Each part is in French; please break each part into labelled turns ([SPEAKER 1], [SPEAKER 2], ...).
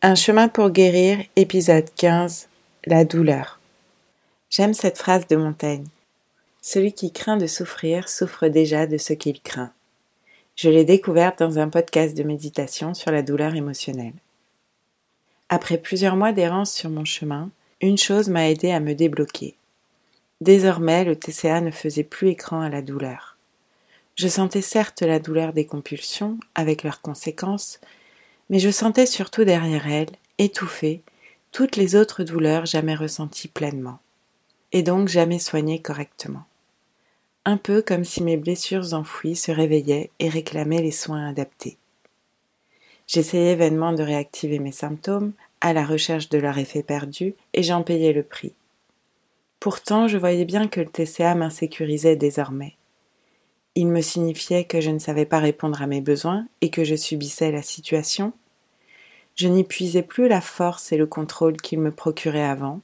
[SPEAKER 1] Un chemin pour guérir, épisode 15, la douleur. J'aime cette phrase de Montaigne. Celui qui craint de souffrir souffre déjà de ce qu'il craint. Je l'ai découverte dans un podcast de méditation sur la douleur émotionnelle. Après plusieurs mois d'errance sur mon chemin, une chose m'a aidé à me débloquer. Désormais, le TCA ne faisait plus écran à la douleur. Je sentais certes la douleur des compulsions, avec leurs conséquences, mais je sentais surtout derrière elle, étouffée, toutes les autres douleurs jamais ressenties pleinement, et donc jamais soignées correctement. Un peu comme si mes blessures enfouies se réveillaient et réclamaient les soins adaptés. J'essayais vainement de réactiver mes symptômes, à la recherche de leur effet perdu, et j'en payais le prix. Pourtant, je voyais bien que le TCA m'insécurisait désormais. Il me signifiait que je ne savais pas répondre à mes besoins et que je subissais la situation. Je n'y puisais plus la force et le contrôle qu'il me procurait avant.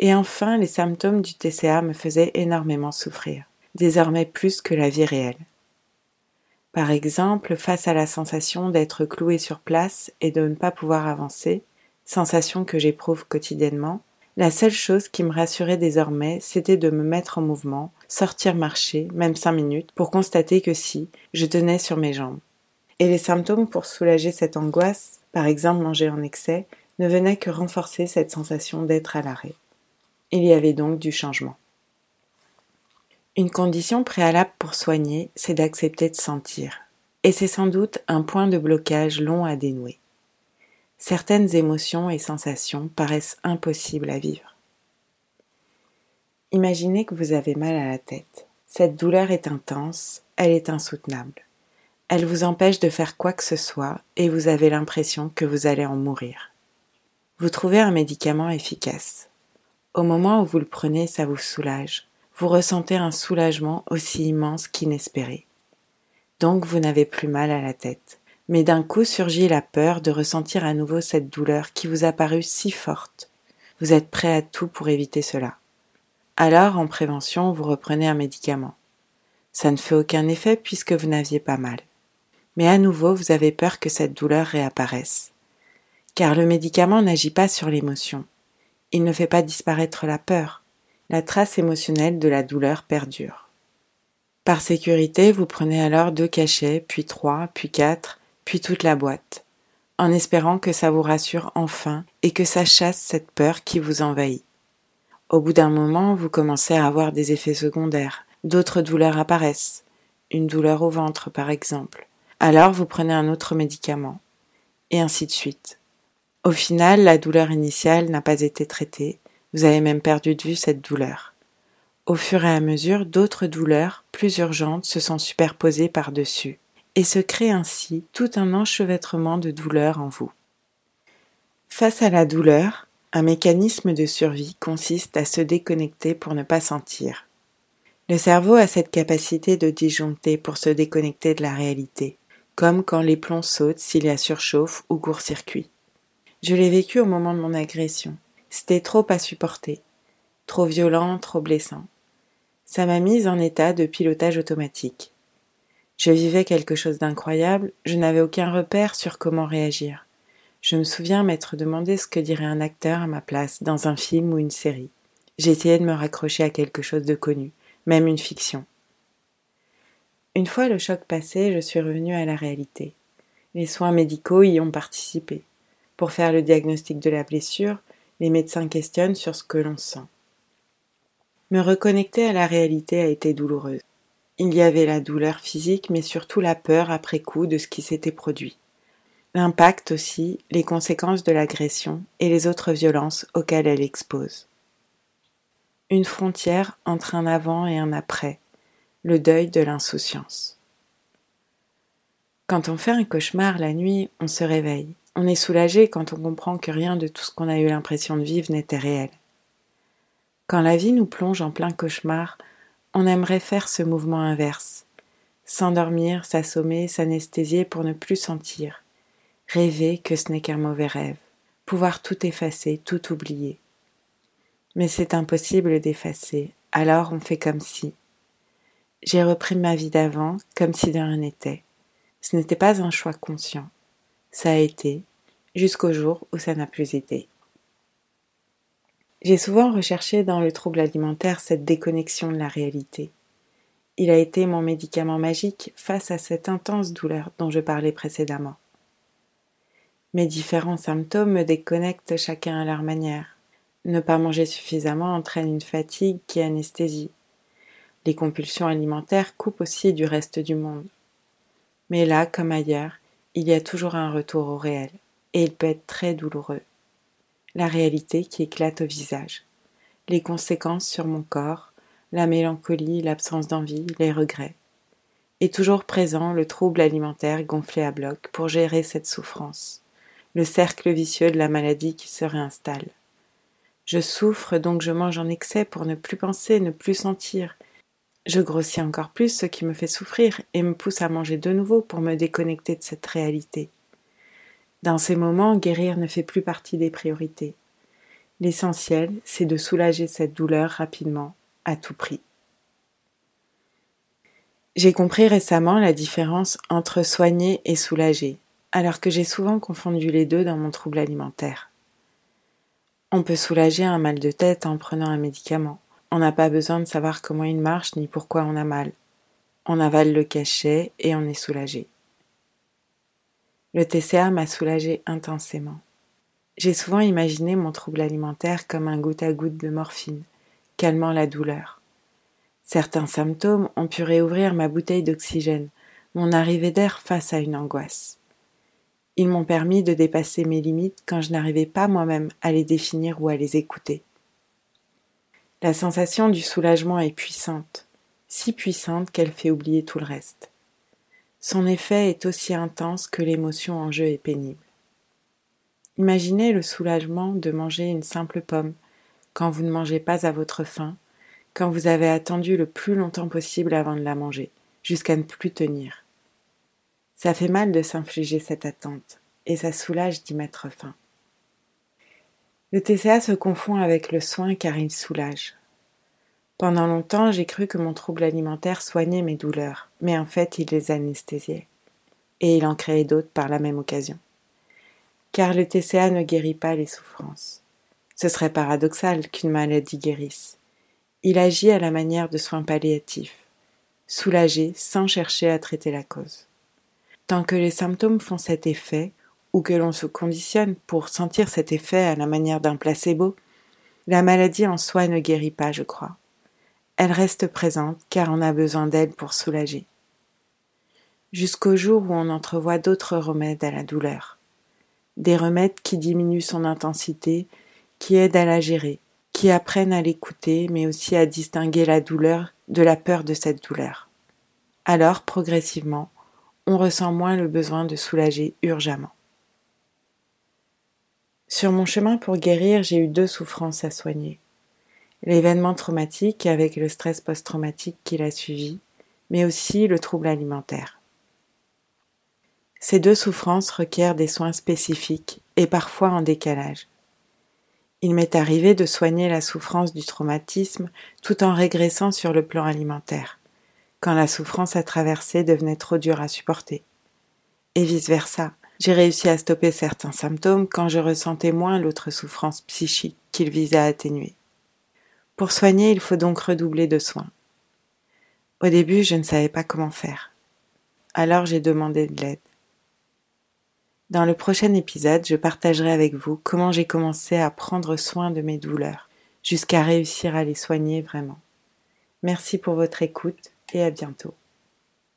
[SPEAKER 1] Et enfin, les symptômes du TCA me faisaient énormément souffrir, désormais plus que la vie réelle. Par exemple, face à la sensation d'être cloué sur place et de ne pas pouvoir avancer, sensation que j'éprouve quotidiennement, la seule chose qui me rassurait désormais, c'était de me mettre en mouvement, sortir marcher, même cinq minutes, pour constater que si, je tenais sur mes jambes. Et les symptômes pour soulager cette angoisse, par exemple manger en excès, ne venaient que renforcer cette sensation d'être à l'arrêt. Il y avait donc du changement. Une condition préalable pour soigner, c'est d'accepter de sentir. Et c'est sans doute un point de blocage long à dénouer certaines émotions et sensations paraissent impossibles à vivre. Imaginez que vous avez mal à la tête. Cette douleur est intense, elle est insoutenable. Elle vous empêche de faire quoi que ce soit et vous avez l'impression que vous allez en mourir. Vous trouvez un médicament efficace. Au moment où vous le prenez, ça vous soulage. Vous ressentez un soulagement aussi immense qu'inespéré. Donc vous n'avez plus mal à la tête mais d'un coup surgit la peur de ressentir à nouveau cette douleur qui vous a paru si forte. Vous êtes prêt à tout pour éviter cela. Alors, en prévention, vous reprenez un médicament. Ça ne fait aucun effet puisque vous n'aviez pas mal. Mais à nouveau, vous avez peur que cette douleur réapparaisse. Car le médicament n'agit pas sur l'émotion. Il ne fait pas disparaître la peur. La trace émotionnelle de la douleur perdure. Par sécurité, vous prenez alors deux cachets, puis trois, puis quatre, puis toute la boîte, en espérant que ça vous rassure enfin et que ça chasse cette peur qui vous envahit. Au bout d'un moment, vous commencez à avoir des effets secondaires, d'autres douleurs apparaissent, une douleur au ventre par exemple. Alors vous prenez un autre médicament, et ainsi de suite. Au final, la douleur initiale n'a pas été traitée, vous avez même perdu de vue cette douleur. Au fur et à mesure, d'autres douleurs, plus urgentes, se sont superposées par-dessus et se crée ainsi tout un enchevêtrement de douleur en vous. Face à la douleur, un mécanisme de survie consiste à se déconnecter pour ne pas sentir. Le cerveau a cette capacité de disjoncter pour se déconnecter de la réalité, comme quand les plombs sautent s'il y a surchauffe ou court-circuit. Je l'ai vécu au moment de mon agression. C'était trop à supporter, trop violent, trop blessant. Ça m'a mise en état de pilotage automatique. Je vivais quelque chose d'incroyable, je n'avais aucun repère sur comment réagir. Je me souviens m'être demandé ce que dirait un acteur à ma place dans un film ou une série. J'essayais de me raccrocher à quelque chose de connu, même une fiction. Une fois le choc passé, je suis revenue à la réalité. Les soins médicaux y ont participé. Pour faire le diagnostic de la blessure, les médecins questionnent sur ce que l'on sent. Me reconnecter à la réalité a été douloureuse. Il y avait la douleur physique, mais surtout la peur après coup de ce qui s'était produit. L'impact aussi, les conséquences de l'agression et les autres violences auxquelles elle expose. Une frontière entre un avant et un après, le deuil de l'insouciance. Quand on fait un cauchemar la nuit, on se réveille. On est soulagé quand on comprend que rien de tout ce qu'on a eu l'impression de vivre n'était réel. Quand la vie nous plonge en plein cauchemar, on aimerait faire ce mouvement inverse. S'endormir, s'assommer, s'anesthésier pour ne plus sentir. Rêver que ce n'est qu'un mauvais rêve. Pouvoir tout effacer, tout oublier. Mais c'est impossible d'effacer, alors on fait comme si. J'ai repris ma vie d'avant, comme si de rien n'était. Ce n'était pas un choix conscient. Ça a été jusqu'au jour où ça n'a plus été. J'ai souvent recherché dans le trouble alimentaire cette déconnexion de la réalité. Il a été mon médicament magique face à cette intense douleur dont je parlais précédemment. Mes différents symptômes me déconnectent chacun à leur manière. Ne pas manger suffisamment entraîne une fatigue qui anesthésie. Les compulsions alimentaires coupent aussi du reste du monde. Mais là, comme ailleurs, il y a toujours un retour au réel, et il peut être très douloureux. La réalité qui éclate au visage, les conséquences sur mon corps, la mélancolie, l'absence d'envie, les regrets. Et toujours présent le trouble alimentaire gonflé à bloc pour gérer cette souffrance le cercle vicieux de la maladie qui se réinstalle. Je souffre, donc je mange en excès pour ne plus penser, ne plus sentir. Je grossis encore plus ce qui me fait souffrir et me pousse à manger de nouveau pour me déconnecter de cette réalité. Dans ces moments, guérir ne fait plus partie des priorités. L'essentiel, c'est de soulager cette douleur rapidement, à tout prix. J'ai compris récemment la différence entre soigner et soulager alors que j'ai souvent confondu les deux dans mon trouble alimentaire. On peut soulager un mal de tête en prenant un médicament. On n'a pas besoin de savoir comment il marche ni pourquoi on a mal. On avale le cachet et on est soulagé. Le TCA m'a soulagé intensément. J'ai souvent imaginé mon trouble alimentaire comme un goutte à goutte de morphine, calmant la douleur. Certains symptômes ont pu réouvrir ma bouteille d'oxygène, mon arrivée d'air face à une angoisse. Ils m'ont permis de dépasser mes limites quand je n'arrivais pas moi-même à les définir ou à les écouter. La sensation du soulagement est puissante, si puissante qu'elle fait oublier tout le reste. Son effet est aussi intense que l'émotion en jeu est pénible. Imaginez le soulagement de manger une simple pomme quand vous ne mangez pas à votre faim, quand vous avez attendu le plus longtemps possible avant de la manger, jusqu'à ne plus tenir. Ça fait mal de s'infliger cette attente, et ça soulage d'y mettre fin. Le TCA se confond avec le soin car il soulage. Pendant longtemps, j'ai cru que mon trouble alimentaire soignait mes douleurs, mais en fait, il les anesthésiait. Et il en créait d'autres par la même occasion. Car le TCA ne guérit pas les souffrances. Ce serait paradoxal qu'une maladie guérisse. Il agit à la manière de soins palliatifs, soulager sans chercher à traiter la cause. Tant que les symptômes font cet effet, ou que l'on se conditionne pour sentir cet effet à la manière d'un placebo, la maladie en soi ne guérit pas, je crois. Elle reste présente car on a besoin d'elle pour soulager. Jusqu'au jour où on entrevoit d'autres remèdes à la douleur. Des remèdes qui diminuent son intensité, qui aident à la gérer, qui apprennent à l'écouter, mais aussi à distinguer la douleur de la peur de cette douleur. Alors, progressivement, on ressent moins le besoin de soulager urgemment. Sur mon chemin pour guérir, j'ai eu deux souffrances à soigner. L'événement traumatique avec le stress post-traumatique qui l'a suivi, mais aussi le trouble alimentaire. Ces deux souffrances requièrent des soins spécifiques et parfois en décalage. Il m'est arrivé de soigner la souffrance du traumatisme tout en régressant sur le plan alimentaire quand la souffrance à traverser devenait trop dure à supporter. Et vice-versa, j'ai réussi à stopper certains symptômes quand je ressentais moins l'autre souffrance psychique qu'il visait à atténuer. Pour soigner, il faut donc redoubler de soins. Au début, je ne savais pas comment faire. Alors j'ai demandé de l'aide. Dans le prochain épisode, je partagerai avec vous comment j'ai commencé à prendre soin de mes douleurs, jusqu'à réussir à les soigner vraiment. Merci pour votre écoute et à bientôt.